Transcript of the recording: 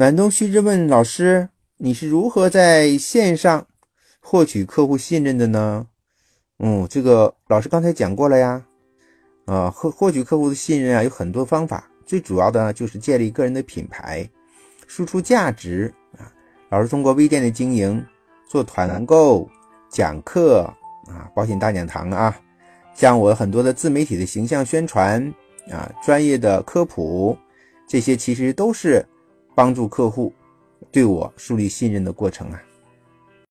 暖冬旭之问老师：“你是如何在线上获取客户信任的呢？”嗯，这个老师刚才讲过了呀。啊，获获取客户的信任啊，有很多方法，最主要的就是建立个人的品牌，输出价值啊。老师通过微店的经营，做团购、讲课啊，保险大讲堂啊，像我很多的自媒体的形象宣传啊，专业的科普，这些其实都是帮助客户对我树立信任的过程啊。